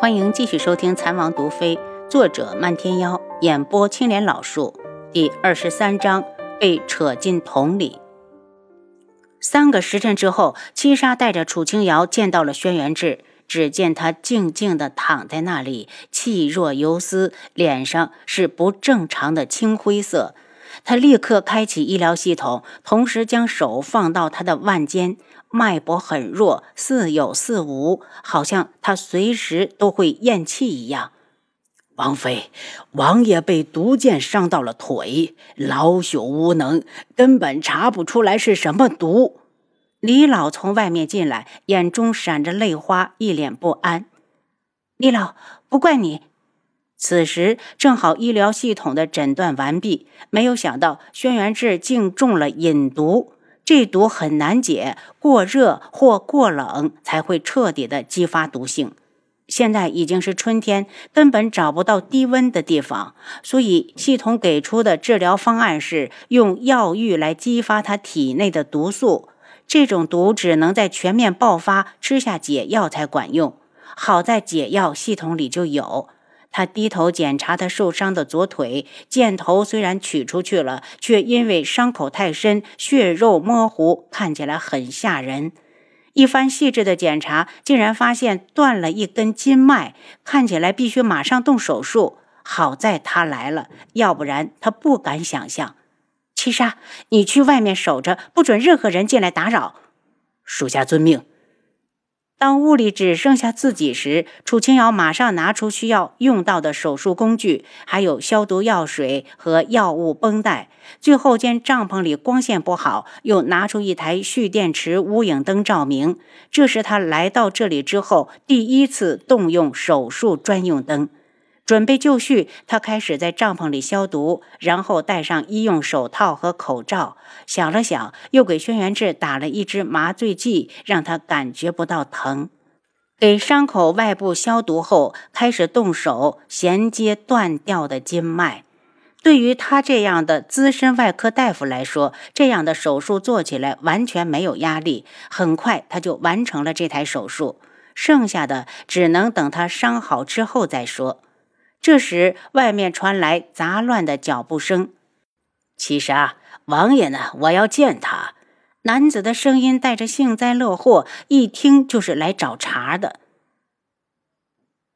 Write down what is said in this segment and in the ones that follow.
欢迎继续收听《残王毒妃》，作者漫天妖，演播青莲老树，第二十三章被扯进桶里。三个时辰之后，七杀带着楚清瑶见到了轩辕志，只见他静静地躺在那里，气若游丝，脸上是不正常的青灰色。他立刻开启医疗系统，同时将手放到他的腕间。脉搏很弱，似有似无，好像他随时都会咽气一样。王妃，王爷被毒箭伤到了腿，老朽无能，根本查不出来是什么毒。李老从外面进来，眼中闪着泪花，一脸不安。李老，不怪你。此时正好医疗系统的诊断完毕，没有想到轩辕志竟中了引毒。这毒很难解，过热或过冷才会彻底的激发毒性。现在已经是春天，根本找不到低温的地方，所以系统给出的治疗方案是用药浴来激发他体内的毒素。这种毒只能在全面爆发，吃下解药才管用。好在解药系统里就有。他低头检查他受伤的左腿，箭头虽然取出去了，却因为伤口太深，血肉模糊，看起来很吓人。一番细致的检查，竟然发现断了一根筋脉，看起来必须马上动手术。好在他来了，要不然他不敢想象。七杀，你去外面守着，不准任何人进来打扰。属下遵命。当屋里只剩下自己时，楚清瑶马上拿出需要用到的手术工具，还有消毒药水和药物绷带。最后见帐篷里光线不好，又拿出一台蓄电池无影灯照明。这是他来到这里之后第一次动用手术专用灯。准备就绪，他开始在帐篷里消毒，然后戴上医用手套和口罩。想了想，又给轩辕志打了一支麻醉剂，让他感觉不到疼。给伤口外部消毒后，开始动手衔接断掉的筋脉。对于他这样的资深外科大夫来说，这样的手术做起来完全没有压力。很快，他就完成了这台手术，剩下的只能等他伤好之后再说。这时，外面传来杂乱的脚步声。七杀，王爷呢？我要见他。男子的声音带着幸灾乐祸，一听就是来找茬的。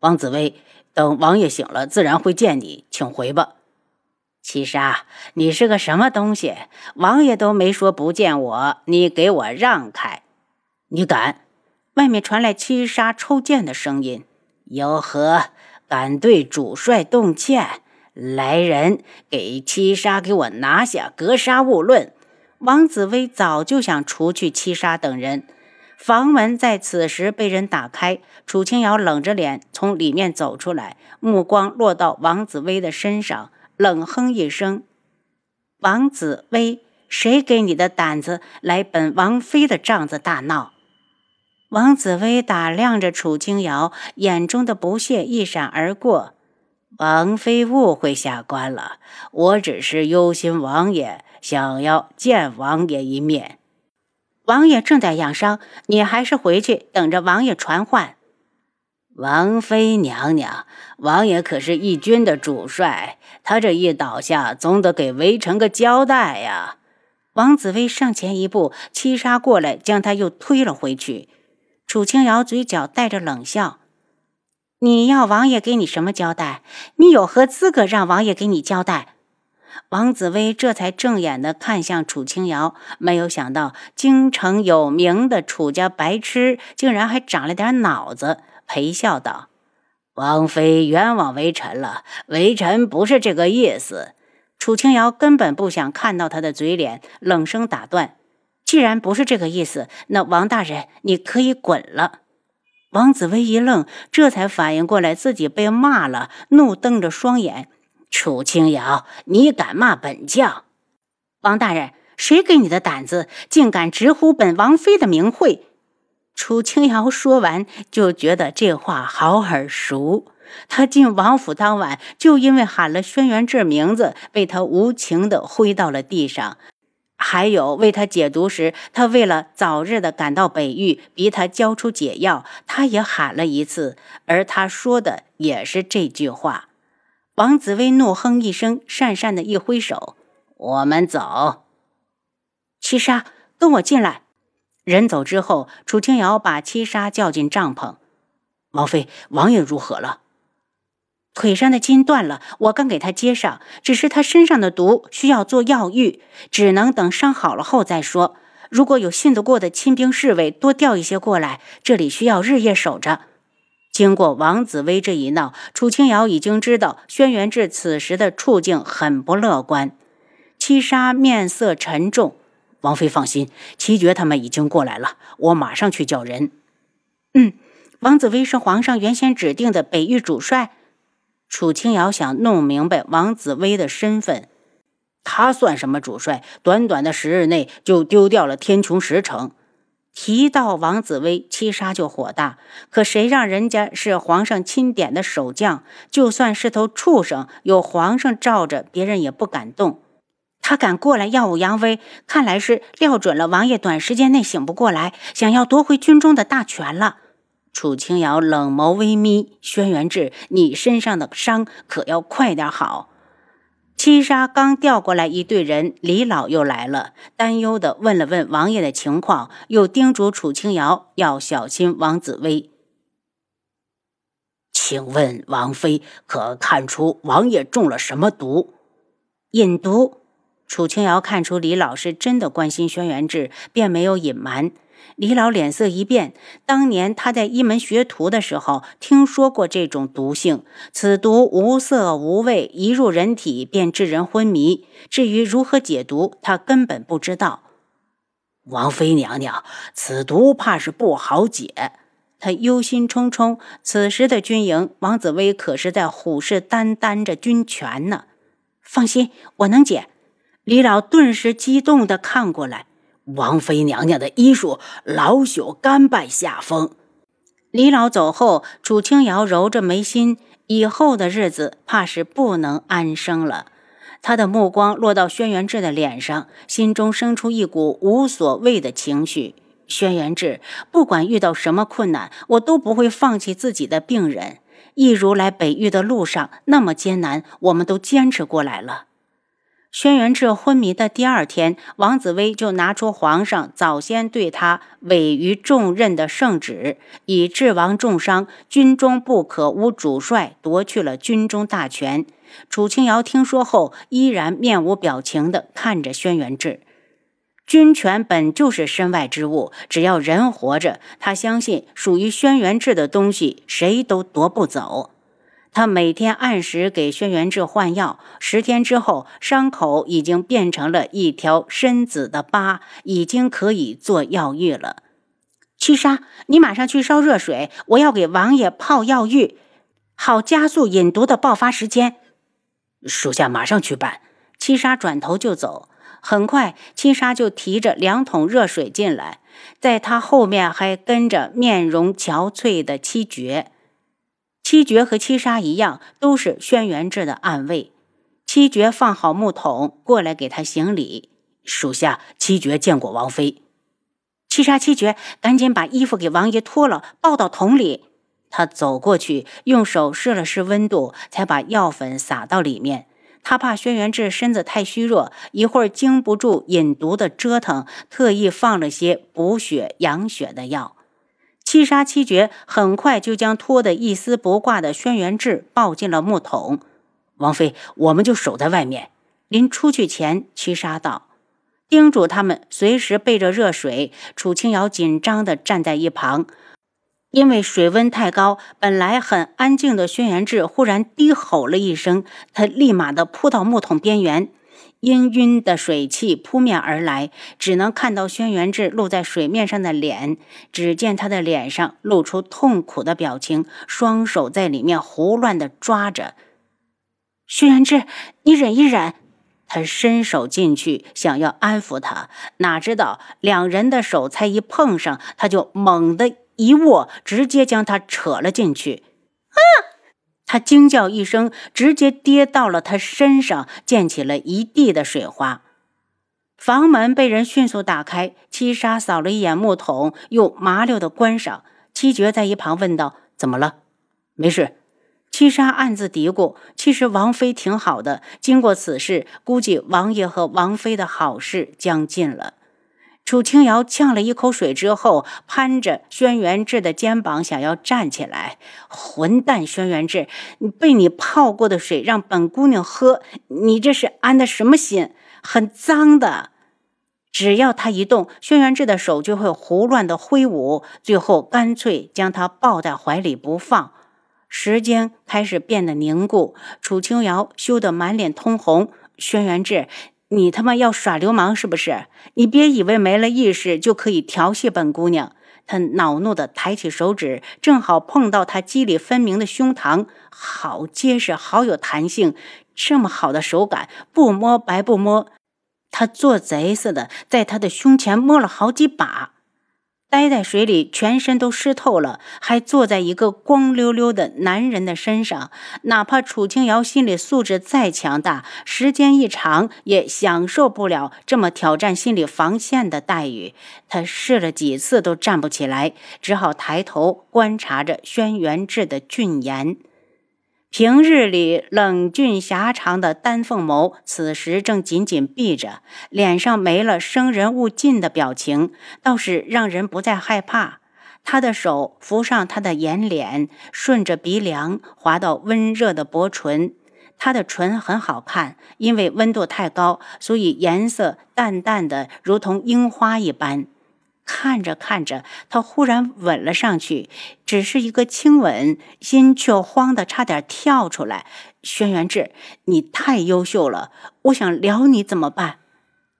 王紫薇，等王爷醒了，自然会见你，请回吧。七杀，你是个什么东西？王爷都没说不见我，你给我让开！你敢？外面传来七杀抽剑的声音。有何？敢对主帅动剑！来人，给七杀给我拿下，格杀勿论！王紫薇早就想除去七杀等人。房门在此时被人打开，楚清瑶冷着脸从里面走出来，目光落到王紫薇的身上，冷哼一声：“王紫薇，谁给你的胆子来本王妃的帐子大闹？”王紫薇打量着楚清瑶，眼中的不屑一闪而过。王妃误会下官了，我只是忧心王爷，想要见王爷一面。王爷正在养伤，你还是回去等着王爷传唤。王妃娘娘，王爷可是义军的主帅，他这一倒下，总得给微臣个交代呀。王紫薇上前一步，七杀过来，将他又推了回去。楚清瑶嘴角带着冷笑：“你要王爷给你什么交代？你有何资格让王爷给你交代？”王紫薇这才正眼的看向楚清瑶，没有想到京城有名的楚家白痴竟然还长了点脑子，陪笑道：“王妃冤枉微臣了，微臣不是这个意思。”楚清瑶根本不想看到他的嘴脸，冷声打断。既然不是这个意思，那王大人你可以滚了。王紫薇一愣，这才反应过来自己被骂了，怒瞪着双眼：“楚清瑶，你敢骂本将？王大人，谁给你的胆子，竟敢直呼本王妃的名讳？”楚清瑶说完，就觉得这话好耳熟。他进王府当晚，就因为喊了轩辕志名字，被他无情的挥到了地上。还有为他解毒时，他为了早日的赶到北域，逼他交出解药，他也喊了一次，而他说的也是这句话。王紫薇怒哼一声，讪讪的一挥手：“我们走。”七杀，跟我进来。人走之后，楚清瑶把七杀叫进帐篷。王妃，王爷如何了？腿上的筋断了，我刚给他接上，只是他身上的毒需要做药浴，只能等伤好了后再说。如果有信得过的亲兵侍卫，多调一些过来，这里需要日夜守着。经过王子薇这一闹，楚清瑶已经知道轩辕志此时的处境很不乐观。七杀面色沉重，王妃放心，七绝他们已经过来了，我马上去叫人。嗯，王子薇是皇上原先指定的北域主帅。楚清瑶想弄明白王子威的身份，他算什么主帅？短短的十日内就丢掉了天穹十城。提到王子威，七杀就火大。可谁让人家是皇上钦点的守将？就算是头畜生，有皇上罩着，别人也不敢动。他敢过来耀武扬威，看来是料准了王爷短时间内醒不过来，想要夺回军中的大权了。楚清瑶冷眸微眯，轩辕志，你身上的伤可要快点好。七杀刚调过来一队人，李老又来了，担忧的问了问王爷的情况，又叮嘱楚清瑶要小心王子威。请问王妃可看出王爷中了什么毒？引毒。楚清瑶看出李老是真的关心轩辕志，便没有隐瞒。李老脸色一变，当年他在一门学徒的时候听说过这种毒性。此毒无色无味，一入人体便致人昏迷。至于如何解毒，他根本不知道。王妃娘娘，此毒怕是不好解。他忧心忡忡。此时的军营，王子威可是在虎视眈眈着军权呢。放心，我能解。李老顿时激动地看过来。王妃娘娘的医术，老朽甘拜下风。李老走后，楚清瑶揉着眉心，以后的日子怕是不能安生了。他的目光落到轩辕志的脸上，心中生出一股无所谓的情绪。轩辕志，不管遇到什么困难，我都不会放弃自己的病人。一如来北域的路上那么艰难，我们都坚持过来了。轩辕志昏迷的第二天，王子威就拿出皇上早先对他委于重任的圣旨，以致王重伤，军中不可无主帅，夺去了军中大权。楚清瑶听说后，依然面无表情地看着轩辕志。军权本就是身外之物，只要人活着，他相信属于轩辕志的东西，谁都夺不走。他每天按时给轩辕志换药，十天之后，伤口已经变成了一条深紫的疤，已经可以做药浴了。七杀，你马上去烧热水，我要给王爷泡药浴，好加速引毒的爆发时间。属下马上去办。七杀转头就走，很快，七杀就提着两桶热水进来，在他后面还跟着面容憔悴的七绝。七绝和七杀一样，都是轩辕志的暗卫。七绝放好木桶，过来给他行礼。属下七绝见过王妃。七杀七绝，赶紧把衣服给王爷脱了，抱到桶里。他走过去，用手试了试温度，才把药粉撒到里面。他怕轩辕志身子太虚弱，一会儿经不住饮毒的折腾，特意放了些补血养血的药。七杀七绝很快就将脱得一丝不挂的轩辕志抱进了木桶。王妃，我们就守在外面。临出去前，七杀道：“叮嘱他们随时备着热水。”楚清瑶紧张地站在一旁，因为水温太高，本来很安静的轩辕志忽然低吼了一声，他立马的扑到木桶边缘。氤氲的水汽扑面而来，只能看到轩辕志露在水面上的脸。只见他的脸上露出痛苦的表情，双手在里面胡乱地抓着。轩辕志，你忍一忍。他伸手进去想要安抚他，哪知道两人的手才一碰上，他就猛地一握，直接将他扯了进去。啊！他惊叫一声，直接跌到了他身上，溅起了一地的水花。房门被人迅速打开，七杀扫了一眼木桶，又麻溜的关上。七绝在一旁问道：“怎么了？”“没事。”七杀暗自嘀咕：“其实王妃挺好的，经过此事，估计王爷和王妃的好事将近了。”楚清瑶呛了一口水之后，攀着轩辕志的肩膀，想要站起来。混蛋，轩辕志，你被你泡过的水让本姑娘喝，你这是安的什么心？很脏的，只要他一动，轩辕志的手就会胡乱的挥舞，最后干脆将他抱在怀里不放。时间开始变得凝固，楚清瑶羞得满脸通红。轩辕志，你他妈要耍流氓是不是？你别以为没了意识就可以调戏本姑娘。他恼怒的抬起手指，正好碰到他肌理分明的胸膛，好结实，好有弹性。这么好的手感，不摸白不摸。他做贼似的在他的胸前摸了好几把，待在水里，全身都湿透了，还坐在一个光溜溜的男人的身上。哪怕楚清瑶心理素质再强大，时间一长也享受不了这么挑战心理防线的待遇。他试了几次都站不起来，只好抬头观察着轩辕志的俊颜。平日里冷峻狭长的丹凤眸，此时正紧紧闭着，脸上没了生人勿近的表情，倒是让人不再害怕。他的手扶上他的眼睑，顺着鼻梁滑到温热的薄唇。他的唇很好看，因为温度太高，所以颜色淡淡的，如同樱花一般。看着看着，他忽然吻了上去，只是一个亲吻，心却慌得差点跳出来。轩辕志，你太优秀了，我想撩你怎么办？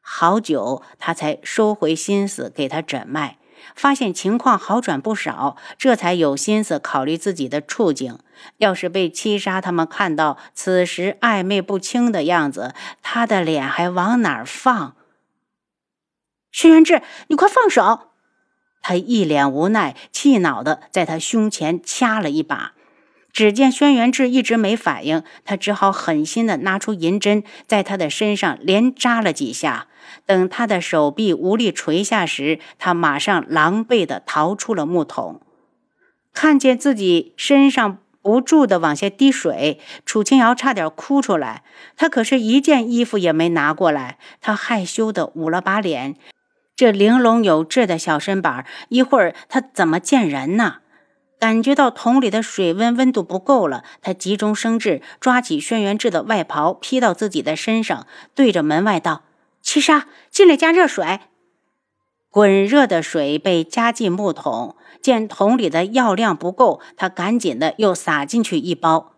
好久，他才收回心思给他诊脉，发现情况好转不少，这才有心思考虑自己的处境。要是被七杀他们看到此时暧昧不清的样子，他的脸还往哪儿放？轩辕志，你快放手！他一脸无奈、气恼的在他胸前掐了一把。只见轩辕志一直没反应，他只好狠心的拿出银针，在他的身上连扎了几下。等他的手臂无力垂下时，他马上狼狈的逃出了木桶。看见自己身上不住的往下滴水，楚清瑶差点哭出来。他可是一件衣服也没拿过来，他害羞的捂了把脸。这玲珑有致的小身板，一会儿他怎么见人呢？感觉到桶里的水温温度不够了，他急中生智，抓起轩辕志的外袍披到自己的身上，对着门外道：“七杀，进来加热水。”滚热的水被加进木桶，见桶里的药量不够，他赶紧的又撒进去一包。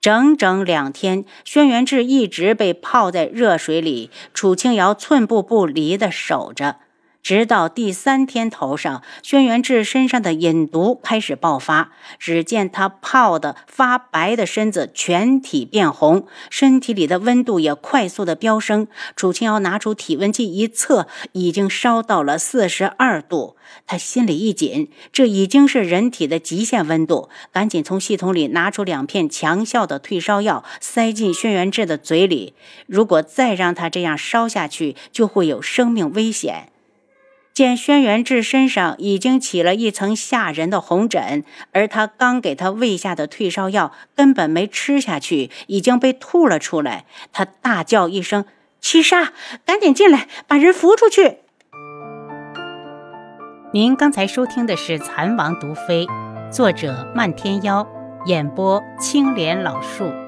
整整两天，轩辕志一直被泡在热水里，楚清瑶寸步不离的守着。直到第三天头上，轩辕志身上的隐毒开始爆发。只见他泡的发白的身子全体变红，身体里的温度也快速的飙升。楚清瑶拿出体温计一测，已经烧到了四十二度。他心里一紧，这已经是人体的极限温度，赶紧从系统里拿出两片强效的退烧药，塞进轩辕志的嘴里。如果再让他这样烧下去，就会有生命危险。见轩辕志身上已经起了一层吓人的红疹，而他刚给他喂下的退烧药根本没吃下去，已经被吐了出来。他大叫一声：“七杀，赶紧进来，把人扶出去！”您刚才收听的是《蚕王毒妃》，作者漫天妖，演播青莲老树。